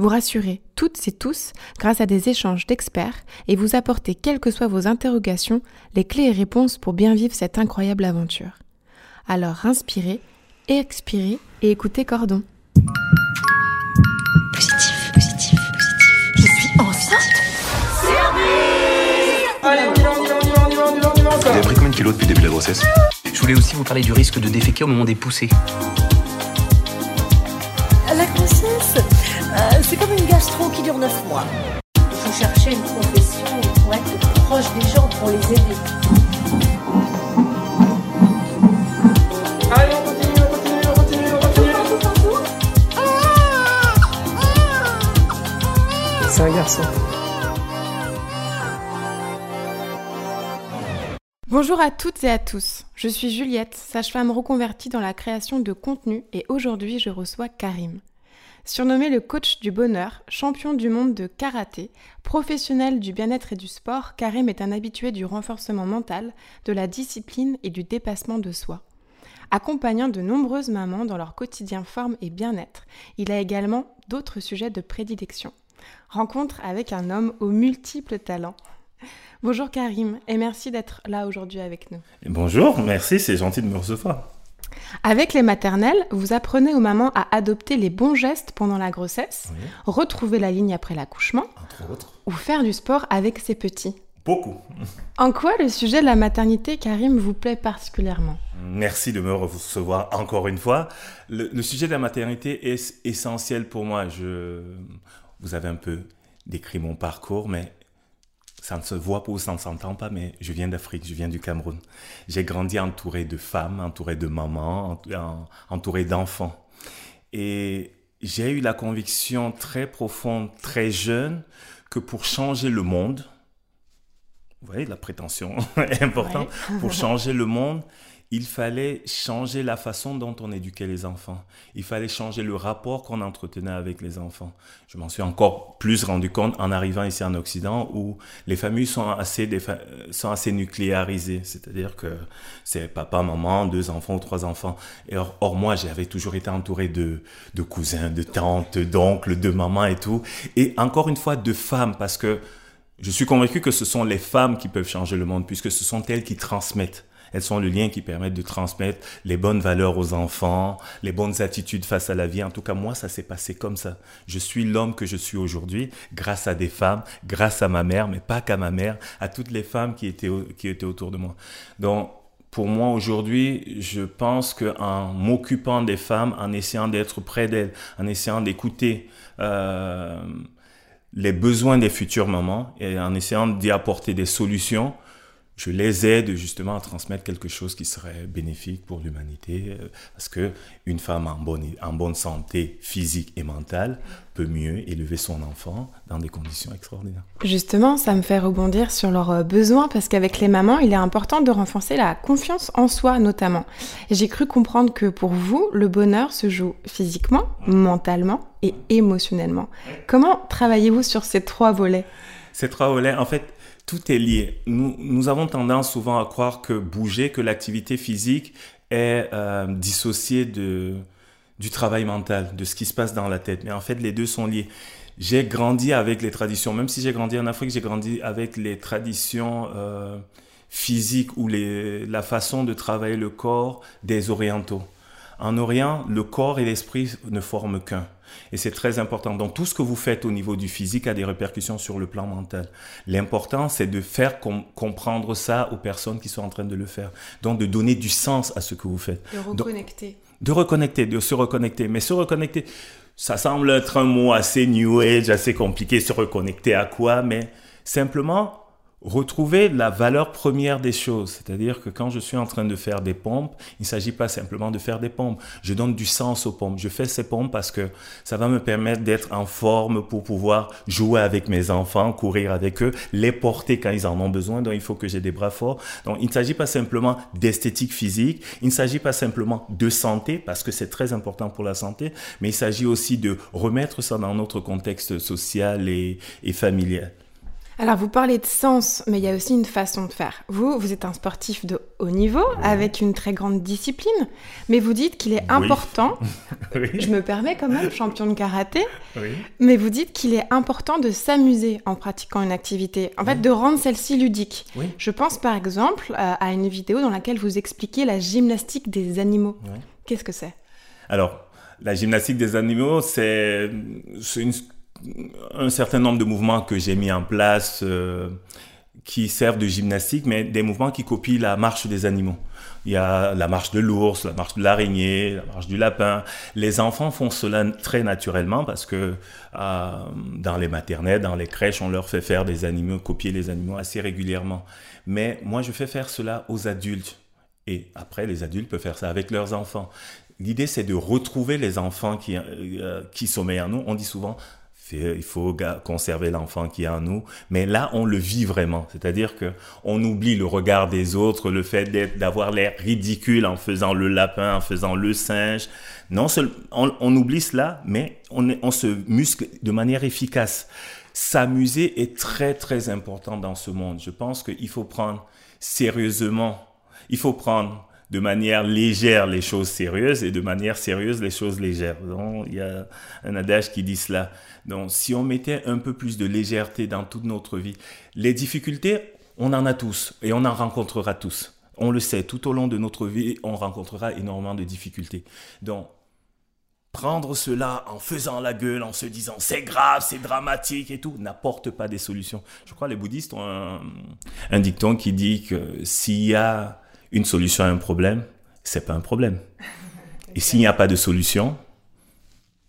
Vous rassurer toutes et tous grâce à des échanges d'experts et vous apporter, quelles que soient vos interrogations, les clés et réponses pour bien vivre cette incroyable aventure. Alors inspirez, expirez et écoutez Cordon. Positif, positif, positif. Je suis enceinte Allez, on y va, on y va, on y va, on y va, on y va, on y va, Vous avez pris combien de kilos depuis le début de la grossesse? Je voulais aussi vous parler du risque de déféquer au moment des poussées. C'est comme une gastro qui dure 9 mois. Il faut chercher une profession pour être proche des gens, pour les aider. Allez, on continue, on continue, on continue, on continue. C'est un garçon. Bonjour à toutes et à tous, je suis Juliette, sage-femme reconvertie dans la création de contenu et aujourd'hui je reçois Karim. Surnommé le coach du bonheur, champion du monde de karaté, professionnel du bien-être et du sport, Karim est un habitué du renforcement mental, de la discipline et du dépassement de soi. Accompagnant de nombreuses mamans dans leur quotidien forme et bien-être, il a également d'autres sujets de prédilection. Rencontre avec un homme aux multiples talents. Bonjour Karim et merci d'être là aujourd'hui avec nous. Bonjour, merci, c'est gentil de me recevoir. Avec les maternelles, vous apprenez aux mamans à adopter les bons gestes pendant la grossesse, Oui. retrouver la ligne après l'accouchement ou faire du sport avec ses petits. Beaucoup. En quoi le sujet de la maternité, Karim, vous plaît particulièrement? Merci de me recevoir encore une fois. Le, le sujet de la maternité est essentiel pour moi. Je, vous avez un peu décrit mon parcours, mais ça ne se voit pas ou ça ne s'entend pas, mais je viens d'Afrique, je viens du Cameroun. J'ai grandi entouré de femmes, entouré de mamans, ent- en- entouré d'enfants. Et j'ai eu la conviction très profonde, très jeune, que pour changer le monde, vous voyez, la prétention est importante, pour changer le monde, il fallait changer la façon dont on éduquait les enfants. Il fallait changer le rapport qu'on entretenait avec les enfants. Je m'en suis encore plus rendu compte en arrivant ici en Occident où les familles sont assez, défa- sont assez nucléarisées. C'est-à-dire que c'est papa, maman, deux enfants ou trois enfants. Et or, or, moi, j'avais toujours été entouré de, de cousins, de tantes, d'oncles, de mamans et tout. Et encore une fois, de femmes parce que je suis convaincu que ce sont les femmes qui peuvent changer le monde puisque ce sont elles qui transmettent. Elles sont le lien qui permet de transmettre les bonnes valeurs aux enfants, les bonnes attitudes face à la vie. En tout cas, moi, ça s'est passé comme ça. Je suis l'homme que je suis aujourd'hui grâce à des femmes, grâce à ma mère, mais pas qu'à ma mère, à toutes les femmes qui étaient, qui étaient autour de moi. Donc, pour moi aujourd'hui, je pense qu'en m'occupant des femmes, en essayant d'être près d'elles, en essayant d'écouter euh, les besoins des futures mamans et en essayant d'y apporter des solutions, je les aide justement à transmettre quelque chose qui serait bénéfique pour l'humanité euh, parce que une femme en bonne, en bonne santé physique et mentale peut mieux élever son enfant dans des conditions extraordinaires. Justement, ça me fait rebondir sur leurs euh, besoins parce qu'avec les mamans, il est important de renforcer la confiance en soi notamment. J'ai cru comprendre que pour vous, le bonheur se joue physiquement, mentalement et émotionnellement. Comment travaillez-vous sur ces trois volets? Ces trois volets, en fait, tout est lié. Nous, avons tendance souvent à croire que bouger, que l'activité physique est euh, dissociée du travail mental, de ce qui se passe dans la tête. Mais en fait, les deux sont liés. J'ai grandi avec les traditions, même si j'ai grandi en Afrique, j'ai grandi avec les traditions euh, physiques ou la façon de travailler le corps des Orientaux. En Orient, le corps et l'esprit ne forment qu'un. Et c'est très important. Donc tout ce que vous faites au niveau du physique a des répercussions sur le plan mental. L'important, c'est de faire com- comprendre ça aux personnes qui sont en train de le faire. Donc de donner du sens à ce que vous faites. De reconnecter. De reconnecter, de se reconnecter. Mais se reconnecter, ça semble être un mot assez new age, assez compliqué. Se reconnecter à quoi? Mais simplement retrouver la valeur première des choses. C'est-à-dire que quand je suis en train de faire des pompes, il ne s'agit pas simplement de faire des pompes. Je donne du sens aux pompes. Je fais ces pompes parce que ça va me permettre d'être en forme pour pouvoir jouer avec mes enfants, courir avec eux, les porter quand ils en ont besoin. Donc il faut que j'ai des bras forts. Donc il ne s'agit pas simplement d'esthétique physique. Il ne s'agit pas simplement de santé parce que c'est très important pour la santé, mais il s'agit aussi de remettre ça dans notre contexte social et, et familial. Alors, vous parlez de sens, mais il y a aussi une façon de faire. Vous, vous êtes un sportif de haut niveau, avec une très grande discipline, mais vous dites qu'il est important, Oui. je me permets quand même, champion de karaté, Oui. mais vous dites qu'il est important de s'amuser en pratiquant une activité, en fait, de rendre celle-ci ludique. Je pense par exemple à, une vidéo dans laquelle vous expliquez la gymnastique des animaux. Qu'est-ce que c'est? Alors, la gymnastique des animaux, c'est une- un certain nombre de mouvements que j'ai mis en place euh, qui servent de gymnastique, mais des mouvements qui copient la marche des animaux. Il y a la marche de l'ours, la marche de l'araignée, la marche du lapin. Les enfants font cela très naturellement parce que euh, dans les maternelles, dans les crèches, on leur fait faire des animaux, copier les animaux assez régulièrement. Mais moi, je fais faire cela aux adultes. Et après, les adultes peuvent faire ça avec leurs enfants. L'idée, c'est de retrouver les enfants qui, euh, qui sommeillent en nous. On dit souvent, il faut conserver l'enfant qui est en nous. Mais là, on le vit vraiment. C'est-à-dire que on oublie le regard des autres, le fait d'être, d'avoir l'air ridicule en faisant le lapin, en faisant le singe. Non, on, on oublie cela, mais on, on se muscle de manière efficace. S'amuser est très, très important dans ce monde. Je pense qu'il faut prendre sérieusement il faut prendre de manière légère les choses sérieuses et de manière sérieuse les choses légères. Donc, il y a un adage qui dit cela. Donc, si on mettait un peu plus de légèreté dans toute notre vie, les difficultés, on en a tous et on en rencontrera tous. On le sait, tout au long de notre vie, on rencontrera énormément de difficultés. Donc, prendre cela en faisant la gueule, en se disant c'est grave, c'est dramatique et tout, n'apporte pas des solutions. Je crois que les bouddhistes ont un, un dicton qui dit que s'il y a une solution à un problème, c'est pas un problème. Et s'il n'y a pas de solution,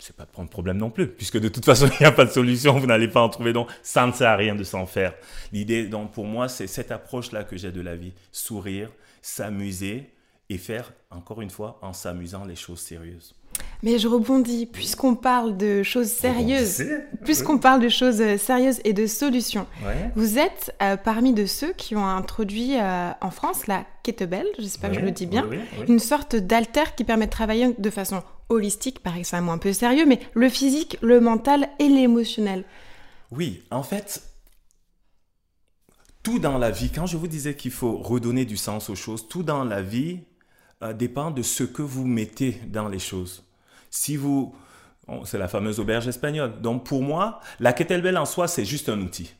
c'est pas un problème non plus, puisque de toute façon, il n'y a pas de solution, vous n'allez pas en trouver, donc ça ne sert à rien de s'en faire. L'idée, donc, pour moi, c'est cette approche-là que j'ai de la vie. Sourire, s'amuser et faire, encore une fois, en s'amusant les choses sérieuses. Mais je rebondis, puisqu'on parle de choses sérieuses, puisqu'on parle de choses euh, sérieuses et de solutions, Ouais. vous êtes euh, parmi de ceux qui ont introduit euh, en France la kettlebell, j'espère que je le dis bien, oui, oui, oui. une sorte d'alter qui permet de travailler de façon holistique, pareil c'est un mot un peu sérieux, mais le physique, le mental et l'émotionnel. Oui, en fait, tout dans la vie, quand je vous disais qu'il faut redonner du sens aux choses, tout dans la vie euh, dépend de ce que vous mettez dans les choses. Si vous... c'est la fameuse auberge espagnole. Donc pour moi, la kettlebell en soi, c'est juste un outil.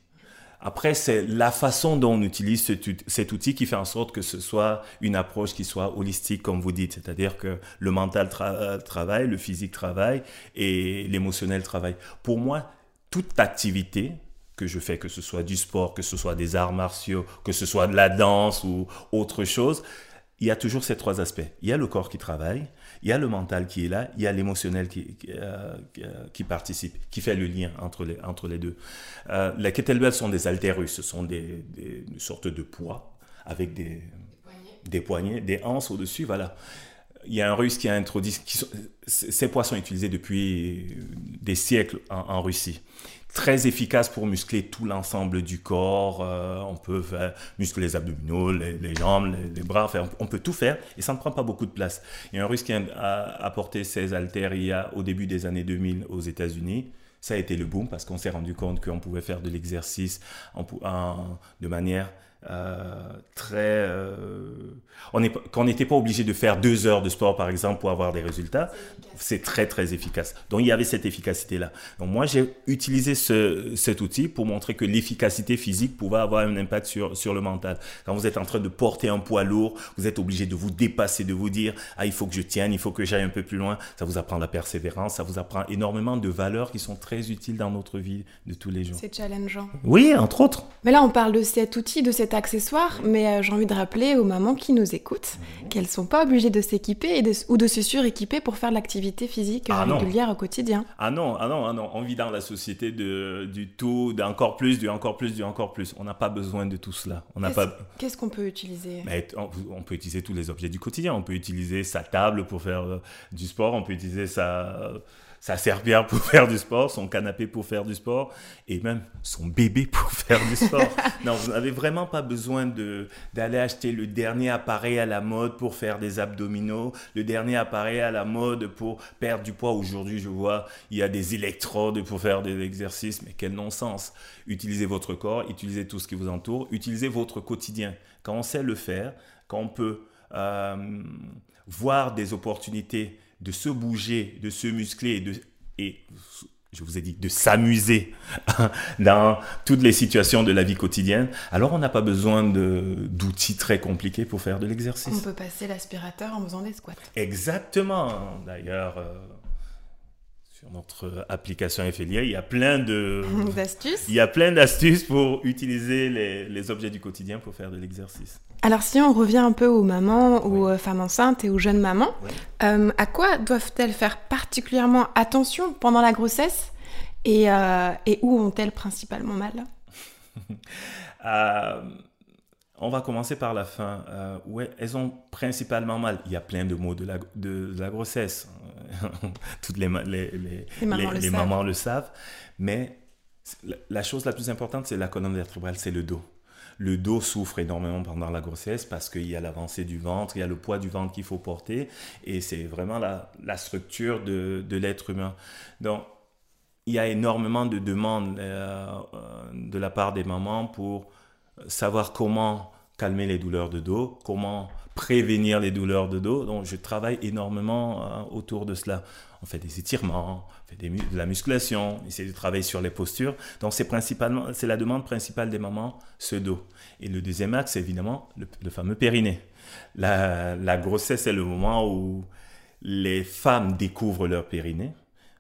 Après, c'est la façon dont on utilise cet, out- cet outil qui fait en sorte que ce soit une approche qui soit holistique, comme vous dites. C'est-à-dire que le mental euh, travaille, le physique travaille et l'émotionnel travaille. Pour moi, toute activité que je fais, que ce soit du sport, que ce soit des arts martiaux, que ce soit de la danse ou autre chose, il y a toujours ces trois aspects. Il y a le corps qui travaille, il y a le mental qui est là, il y a l'émotionnel qui, qui, euh, qui, euh, participe, qui fait le lien entre les, entre les deux. Euh, les kettlebells sont des haltérus, ce sont des, des, une sorte de poids avec des, des poignets, des anses au-dessus, voilà. Il y a un russe qui a introduit, ces poids sont utilisés depuis des siècles en, Russie. Très efficace pour muscler tout l'ensemble du corps. euh, on peut muscler les abdominaux, les, jambes, les, bras. Enfin, on peut tout faire et ça ne prend pas beaucoup de place. Il y a un russe qui a, apporté ces haltères il y a, au début des années 2000 aux États-Unis. Ça a été le boom parce qu'on s'est rendu compte qu'on pouvait faire de l'exercice de manière euh, très... euh, on est- qu'on n'était pas obligé de faire deux heures de sport, par exemple, pour avoir des résultats. C'est très, très efficace. Donc, il y avait cette efficacité-là. Donc, moi, j'ai utilisé ce, cet outil pour montrer que l'efficacité physique pouvait avoir un impact sur, sur le mental. Quand vous êtes en train de porter un poids lourd, vous êtes obligé de vous dépasser, de vous dire, ah, il faut que je tienne, il faut que j'aille un peu plus loin. Ça vous apprend la persévérance, ça vous apprend énormément de valeurs qui sont très utiles dans notre vie de tous les jours. C'est challengeant. Oui, entre autres. Mais là, on parle de cet outil, de cette cet accessoire, mais euh, j'ai envie de rappeler aux mamans qui nous écoutent Mhm. qu'elles sont pas obligées de s'équiper ou de se suréquiper pour faire de l'activité physique euh, Ah non. régulière au quotidien. Ah non, ah non, ah non, on vit dans la société de, du tout, d'encore plus, du encore plus, du encore plus. On n'a pas besoin de tout cela. On n'a Qu'est-ce pas. qu'est-ce qu'on peut utiliser? Mais on, on peut utiliser tous les objets du quotidien. On peut utiliser sa table pour faire euh, du sport. On peut utiliser sa, sa serpillère pour faire du sport, son canapé pour faire du sport, et même son bébé pour faire du sport. non, vous n'avez vraiment pas besoin de d'aller acheter le dernier appareil à la mode pour faire des abdominaux, le dernier appareil à la mode pour perdre du poids. Aujourd'hui, je vois, il y a des électrodes pour faire des exercices, mais quel non-sens. Utilisez votre corps, utilisez tout ce qui vous entoure, utilisez votre quotidien. Quand on sait le faire, quand on peut euh, voir des opportunités de se bouger, de se muscler et, de, et je vous ai dit, de s'amuser dans toutes les situations de la vie quotidienne, alors on n'a pas besoin d'outils très compliqués pour faire de On l'exercice. peut passer l'aspirateur en faisant des squats. Exactement. D'ailleurs, euh, sur notre application Ephelia, il y a plein de... D'astuces Il y a plein d'astuces pour utiliser les, les objets du quotidien pour faire de l'exercice. Alors si on revient un peu aux mamans, aux euh, femmes enceintes et aux jeunes mamans, Oui. euh, à quoi doivent-elles faire particulièrement attention pendant la grossesse et, euh, et où ont-elles principalement mal? Euh, on va commencer par la fin. Ouais, elles ont principalement mal? Il y a plein de mots de la, de, de la grossesse. Toutes les, ma- les, les, Les mamans le savent. mamans le savent. Mais la, la chose la plus importante, c'est la colonne vertébrale, c'est le dos. Le dos souffre énormément pendant la grossesse parce qu'il y a l'avancée du ventre, il y a le poids du ventre qu'il faut porter. Et c'est vraiment la, structure de, de l'être humain. Donc, il y a énormément de demandes euh, euh, de la part des mamans pour savoir comment calmer les douleurs de dos, comment prévenir les douleurs de dos. Donc, je travaille énormément euh, autour de cela. On fait des étirements, on fait de la musculation, on essaie de travailler sur les postures. Donc, c'est principalement, c'est la demande principale des mamans, ce dos. Et le deuxième axe, c'est évidemment le, fameux périnée. La, grossesse, c'est le moment où les femmes découvrent leur périnée.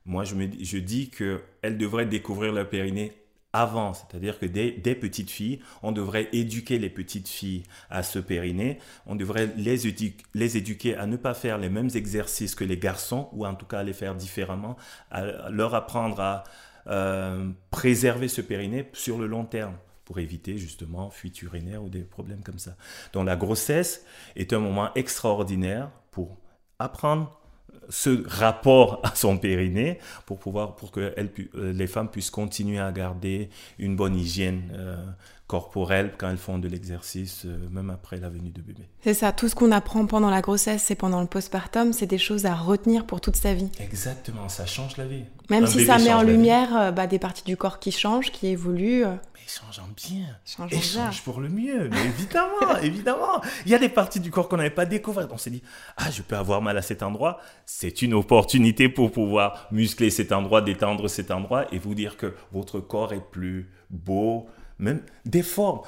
Moi, je, me, je dis qu'elles devraient découvrir leur périnée avant, c'est-à-dire que dès petites filles, on devrait éduquer les petites filles à ce périnée, on devrait les, édu- les éduquer à ne pas faire les mêmes exercices que les garçons, ou en tout cas à les faire différemment, à leur apprendre à euh, préserver ce périnée sur le long terme pour éviter justement fuite urinaire ou des problèmes comme ça. Donc la grossesse est un moment extraordinaire pour apprendre ce rapport à son périnée pour pouvoir pour que elles euh, les femmes puissent continuer à garder une bonne hygiène euh, corporelle quand elles font de l'exercice euh, même après la venue de bébé. C'est ça, tout ce qu'on apprend pendant la grossesse et pendant le postpartum, c'est des choses à retenir pour toute sa vie. Exactement, ça change la vie. Même Un si ça met en lumière bah, des parties du corps qui changent, qui évoluent. Changeant bien. changeant Et bien. change pour le mieux, mais évidemment, évidemment. Il y a des parties du corps qu'on n'avait pas découvertes. On s'est dit, ah, je peux avoir mal à cet endroit. C'est une opportunité pour pouvoir muscler cet endroit, détendre cet endroit et vous dire que votre corps est plus beau, même des formes.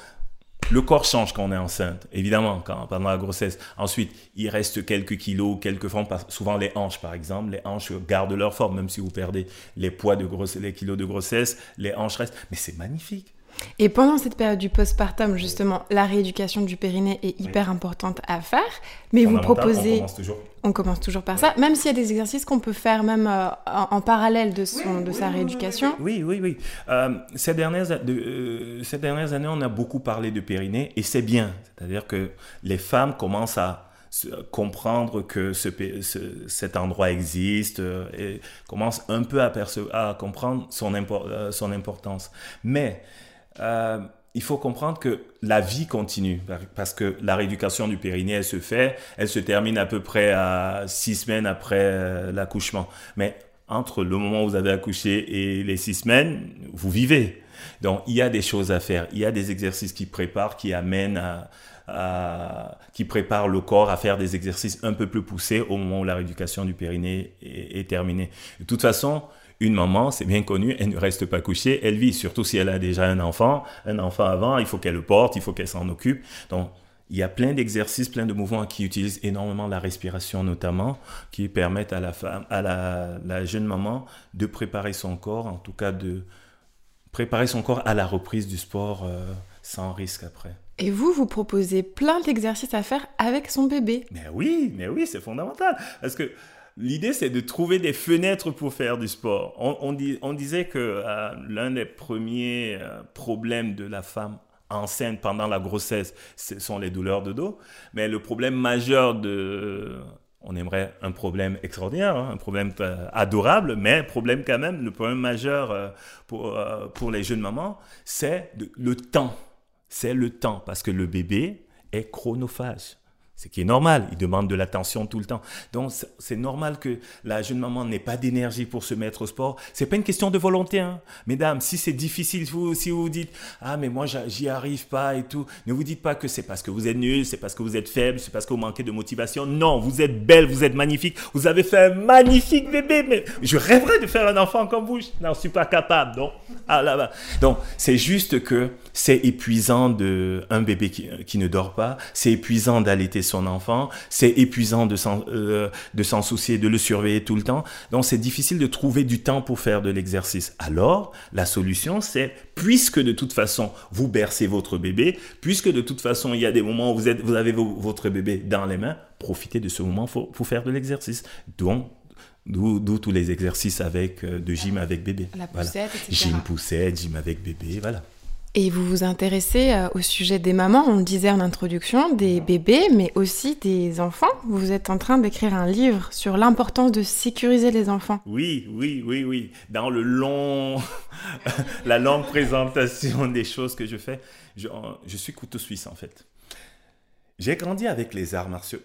Le corps change quand on est enceinte, évidemment, quand, pendant la grossesse. Ensuite, il reste quelques kilos, quelques formes, souvent les hanches par exemple. Les hanches gardent leur forme, même si vous perdez les poids de grossesse, les kilos de grossesse, les hanches restent. Mais c'est magnifique. Et pendant cette période du postpartum, justement, la rééducation du périnée est hyper importante à faire. Mais vous proposez, On commence toujours on commence toujours par ça, même s'il y a des exercices qu'on peut faire même euh, en, en parallèle de, son, de sa rééducation. Oui, oui, oui. Euh, ces, dernières, de- euh, ces dernières années, on a beaucoup parlé de périnée et c'est bien. C'est-à-dire que les femmes commencent à comprendre que ce, pé- ce- cet endroit existe euh, et commencent un peu à, à comprendre son, impor- euh, son importance. Mais euh, il faut comprendre que la vie continue par- parce que la rééducation du périnée, elle se fait, elle se termine à peu près à six semaines après euh, l'accouchement. Mais entre le moment où vous avez accouché et les six semaines, vous vivez. Donc il y a des choses à faire, il y a des exercices qui préparent, qui amènent à, qui préparent le corps à faire des exercices un peu plus poussés au moment où la rééducation du périnée est terminée. De toute façon, une maman, c'est bien connu, elle ne reste pas couchée, elle vit, surtout si elle a déjà un enfant. Un enfant avant, il faut qu'elle le porte, il faut qu'elle s'en occupe. Donc, il y a plein d'exercices, plein de mouvements qui utilisent énormément la respiration notamment, qui permettent à la femme, à la, la jeune maman de préparer son corps, en tout cas de préparer son corps à la reprise du sport euh, sans risque après. Et vous, vous proposez plein d'exercices à faire avec son bébé. Mais oui, mais oui, c'est fondamental. Parce que l'idée, c'est de trouver des fenêtres pour faire du sport. On, disait que euh, l'un des premiers euh, problèmes de la femme enceinte pendant la grossesse, ce sont les douleurs de dos. Mais le problème majeur de... On aimerait un problème extraordinaire, hein, un problème euh, adorable, mais problème quand même, le problème majeur euh, pour, euh, les jeunes mamans, c'est le temps. C'est le temps, parce que le bébé est chronophage. Ce qui est normal, il demande de l'attention tout le temps. Donc c'est- normal que la jeune maman n'ait pas d'énergie pour se mettre au sport. C'est pas une question de volonté, hein. mesdames. Si c'est difficile, vous, si vous vous dites ah mais moi j'y arrive pas et tout, ne vous dites pas que c'est parce que vous êtes nul, c'est parce que vous êtes faible, c'est parce que vous manquez de motivation. Non, vous êtes belle, vous êtes magnifique, vous avez fait un magnifique bébé. Mais je rêverais de faire un enfant comme vous. Je n'en suis pas capable. Donc ah là bas. Donc c'est juste que c'est épuisant de un bébé qui, qui ne dort pas, c'est épuisant d'allaiter son enfant, c'est épuisant de s'en euh, de s'en soucier, de le surveiller tout le temps. Donc c'est difficile de trouver du temps pour faire de l'exercice. Alors la solution c'est puisque de toute façon vous bercez votre bébé, puisque de toute façon il y a des moments où vous êtes vous avez vo- votre bébé dans les mains, profitez de ce moment pour, pour faire de l'exercice. Donc D'où tous les exercices avec euh, de gym avec bébé. La Voilà. poussette, etc. Gym poussette, gym avec bébé, voilà. Et vous vous intéressez euh, au sujet des mamans, on le disait en introduction, des bébés, mais aussi des enfants. Vous êtes en train d'écrire un livre sur l'importance de sécuriser les enfants. Oui, oui, oui, oui. Dans le long, la longue présentation des choses que je fais, je, suis couteau suisse en fait. J'ai grandi avec les arts martiaux.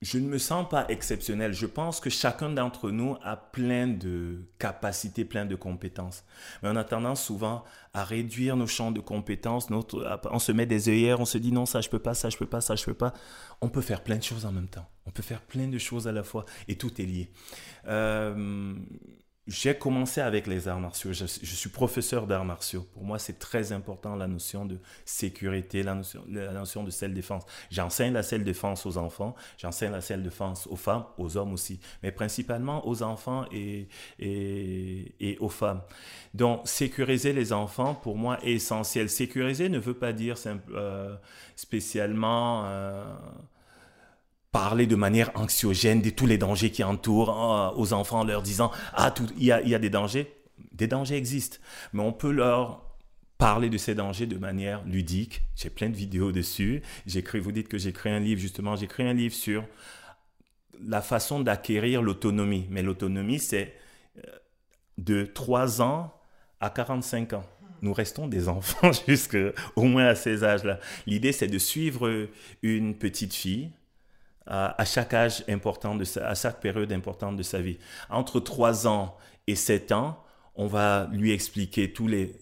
Je ne me sens pas exceptionnel. Je pense que chacun d'entre nous a plein de capacités, plein de compétences. Mais on a tendance souvent à réduire nos champs de compétences. On se met des œillères, on se dit non, ça je peux pas, ça je peux pas, ça je peux pas. On peut faire plein de choses en même temps. On peut faire plein de choses à la fois et tout est lié. Euh, j'ai commencé avec les arts martiaux. Je, suis professeur d'arts martiaux. Pour moi, c'est très important la notion de sécurité, la notion, de self-défense. J'enseigne la self-défense aux enfants, j'enseigne la self-défense aux femmes, aux hommes aussi, mais principalement aux enfants et, et, aux femmes. Donc, sécuriser les enfants, pour moi, est essentiel. Sécuriser ne veut pas dire euh, spécialement... Euh, parler de manière anxiogène de tous les dangers qui entourent hein, aux enfants en leur disant ah il y a, y a des dangers des dangers existent mais on peut leur parler de ces dangers de manière ludique. J'ai plein de vidéos dessus. J'écris vous dites que j'écris un livre. Justement j'écris un livre sur la façon d'acquérir l'autonomie. Mais l'autonomie c'est euh, de 3 ans à 45 ans. Nous restons des enfants jusqu'au moins à ces âges-là. L'idée, c'est de suivre une petite fille à, chaque âge important, de sa, à chaque période importante de sa vie. Entre 3 ans et 7 ans, on va lui expliquer tous les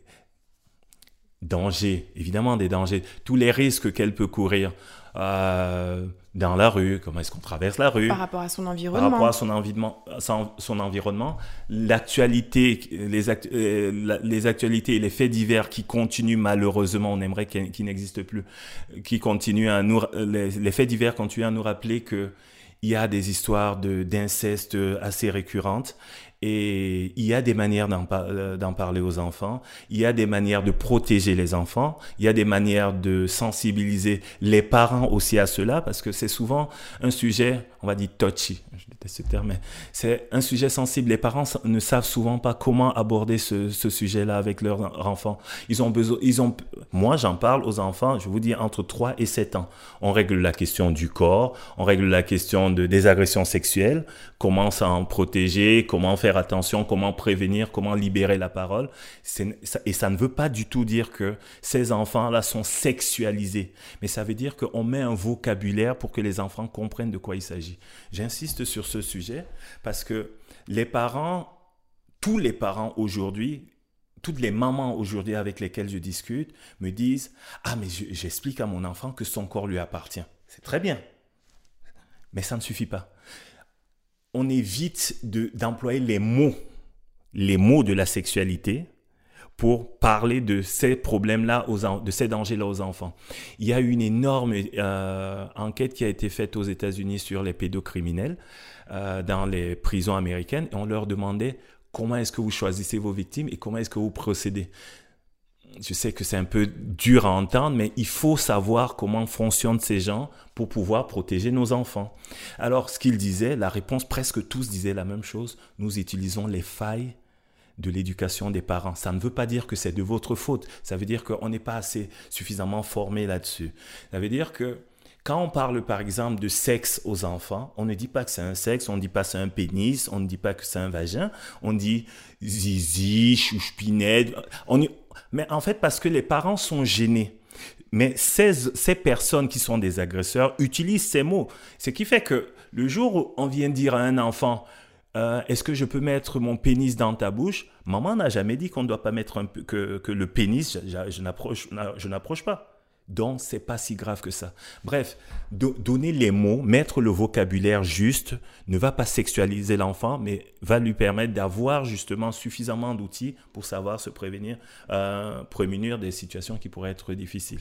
dangers, évidemment des dangers, tous les risques qu'elle peut courir euh, dans la rue, comment est-ce qu'on traverse la rue, Par rapport à son par environnement. rapport à son environnement, son, son environnement, l'actualité, les, actu- euh, les actualités et les faits divers qui continuent malheureusement, on aimerait qu'ils n'existent plus, qui continuent à nous, les, les faits divers continuent à nous rappeler que il y a des histoires de d'inceste assez récurrentes et il y a des manières euh, d'en parler aux enfants, il y a des manières de protéger les enfants, il y a des manières de sensibiliser les parents aussi à cela, parce que c'est souvent un sujet, on va dire touchy, je déteste ce terme, mais c'est un sujet sensible. Les parents ne savent souvent pas comment aborder ce, ce sujet-là avec leurs enfants. Ils ont besoin, ils ont, moi j'en parle aux enfants, je vous dis entre 3 et 7 ans. On règle la question du corps, on règle la question de, des agressions sexuelles, comment s'en protéger, comment faire attention, comment prévenir, comment libérer la parole. Et ça ne veut pas du tout dire que ces enfants-là sont sexualisés, mais ça veut dire qu'on met un vocabulaire pour que les enfants comprennent de quoi il s'agit. J'insiste sur ce sujet parce que les parents, tous les parents aujourd'hui, toutes les mamans aujourd'hui avec lesquelles je discute me disent Ah, mais je- j'explique à mon enfant que son corps lui appartient. C'est très bien. Mais ça ne suffit pas. On évite de- d'employer les mots, les mots de la sexualité pour parler de ces problèmes-là, de ces dangers-là aux enfants. Il y a une énorme euh, enquête qui a été faite aux États-Unis sur les pédocriminels euh, dans les prisons américaines et on leur demandait comment est-ce que vous choisissez vos victimes et comment est-ce que vous procédez. Je sais que c'est un peu dur à entendre, mais il faut savoir comment fonctionnent ces gens pour pouvoir protéger nos enfants. Alors, ce qu'il disait, la réponse, presque tous disaient la même chose. Nous utilisons les failles de l'éducation des parents. Ça ne veut pas dire que c'est de votre faute. Ça veut dire qu'on n'est pas assez suffisamment formé là-dessus. Ça veut dire que quand on parle par exemple de sexe aux enfants, on ne dit pas que c'est un sexe, on ne dit pas que c'est un pénis, on ne dit pas que c'est un vagin, on dit zizi, chouchpinette. On Mais en fait, parce que les parents sont gênés. Mais ces, ces personnes qui sont des agresseurs utilisent ces mots. Ce qui fait que le jour où on vient dire à un enfant, euh, est-ce que je peux mettre mon pénis dans ta bouche? Maman n'a jamais dit qu'on ne doit pas mettre un que, le pénis, je n'approche pas. Donc, c'est pas si grave que ça. Bref, do- donner les mots, mettre le vocabulaire juste, ne va pas sexualiser l'enfant, mais va lui permettre d'avoir justement suffisamment d'outils pour savoir se prévenir, euh, prémunir des situations qui pourraient être difficiles.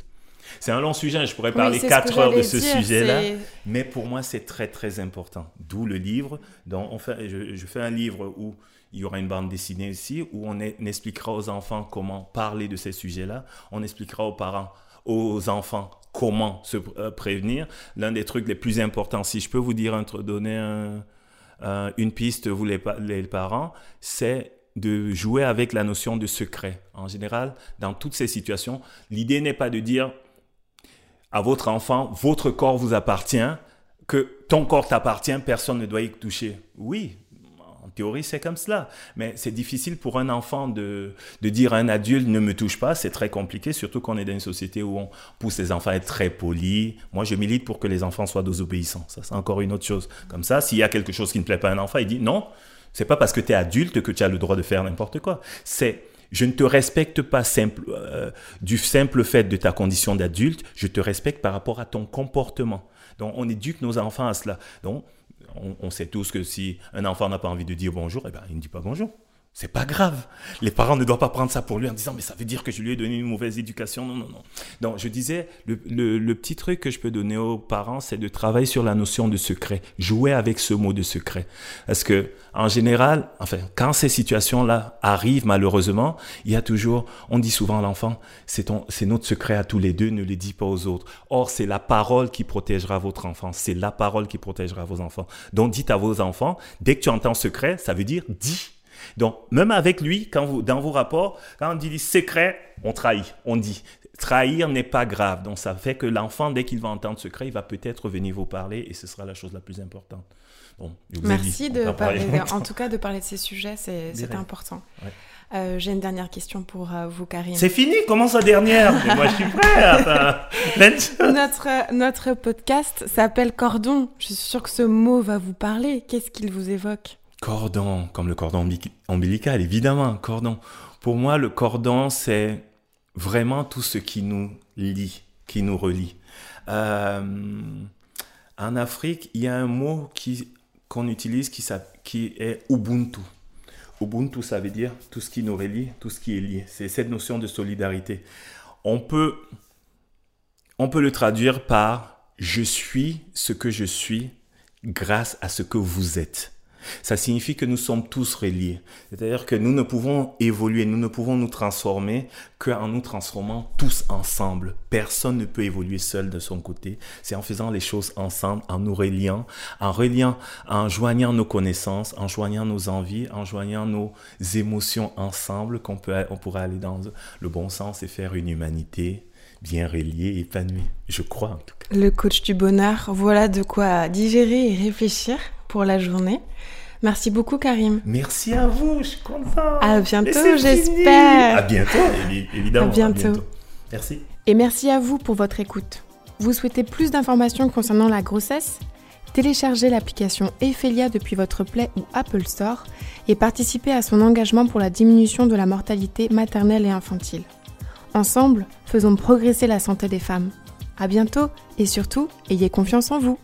C'est un long sujet, je pourrais Oui, parler quatre que heures de ce sujet-là. Mais pour moi, c'est très, très important. D'où le livre. Donc, on fait, je, je fais un livre où il y aura une bande dessinée ici, où on, est- on expliquera aux enfants comment parler de ces sujets-là. On expliquera aux parents, aux enfants, comment se euh, prévenir. L'un des trucs les plus importants, si je peux vous dire, donner un- une piste, vous les, pa- les parents, c'est de jouer avec la notion de secret. En général, dans toutes ces situations, l'idée n'est pas de dire à votre enfant, votre corps vous appartient, que ton corps t'appartient, personne ne doit y toucher. Oui, théorie, c'est comme cela. Mais c'est difficile pour un enfant de, de dire à un adulte ne me touche pas. C'est très compliqué, surtout qu'on est dans une société où on pousse les enfants à être très polis. Moi, je milite pour que les enfants soient désobéissants. Ça, c'est encore une autre chose. Comme ça, s'il y a quelque chose qui ne plaît pas à un enfant, il dit non, c'est pas parce que tu es adulte que tu as le droit de faire n'importe quoi. C'est je ne te respecte pas simple, euh, du simple fait de ta condition d'adulte, je te respecte par rapport à ton comportement. Donc, on éduque nos enfants à cela. Donc, on, sait tous que si un enfant n'a pas envie de dire bonjour, eh ben, il ne dit pas bonjour. C'est pas grave. Les parents ne doivent pas prendre ça pour lui en disant mais ça veut dire que je lui ai donné une mauvaise éducation. Non, non, non. Donc je disais, le, le- le petit truc que je peux donner aux parents, c'est de travailler sur la notion de secret. Jouer avec ce mot de secret. Parce que en général, enfin, quand ces situations-là arrivent malheureusement, il y a toujours, on dit souvent à l'enfant, c'est ton, c'est notre secret à tous les deux, ne le dis pas aux autres. Or, c'est la parole qui protégera votre enfant. C'est la parole qui protégera vos enfants. Donc dites à vos enfants, dès que tu entends secret, ça veut dire dis. Donc, même avec lui, quand vous, dans vos rapports, quand on dit secret, on trahit, on dit. Trahir n'est pas grave. Donc, ça fait que l'enfant, dès qu'il va entendre secret, il va peut-être venir vous parler et ce sera la chose la plus importante. Bon, je vous ai Merci dit, de parler, en tout cas de parler de ces sujets, c'est important. Ouais. Euh, J'ai une dernière question pour euh, vous, Karine. C'est fini, comment ça dernière Mais Moi, je suis prêt. Let's- Notre, notre podcast s'appelle Cordon. Je suis sûre que ce mot va vous parler. Qu'est-ce qu'il vous évoque? Cordon, comme le cordon ombi- ombilical, évidemment, cordon. Pour moi, le cordon, c'est vraiment tout ce qui nous lie, qui nous relie. Euh, en Afrique, il y a un mot qu'on utilise qui, qui est Ubuntu. Ubuntu, ça veut dire tout ce qui nous relie, tout ce qui est lié. C'est cette notion de solidarité. On peut, on peut le traduire par je suis ce que je suis grâce à ce que vous êtes. Ça signifie que nous sommes tous reliés. C'est-à-dire que nous ne pouvons évoluer, nous ne pouvons nous transformer qu'en nous transformant tous ensemble. Personne ne peut évoluer seul de son côté. C'est en faisant les choses ensemble, en nous reliant, en reliant, en joignant nos connaissances, en joignant nos envies, en joignant nos émotions ensemble qu'on peut, on aller dans le bon sens et faire une humanité bien reliée, épanouie. Je crois en tout cas. Le coach du bonheur, voilà de quoi digérer et réfléchir pour la journée. Merci beaucoup, Karim. Merci à vous, je suis content. À bientôt, j'espère. À bientôt, évi- évidemment. À bientôt. Merci. Et merci à vous pour votre écoute. Vous souhaitez plus d'informations concernant la grossesse? Téléchargez l'application Ephelia depuis votre Play ou Apple Store et participez à son engagement pour la diminution de la mortalité maternelle et infantile. Ensemble, faisons progresser la santé des femmes. À bientôt et surtout, ayez confiance en vous.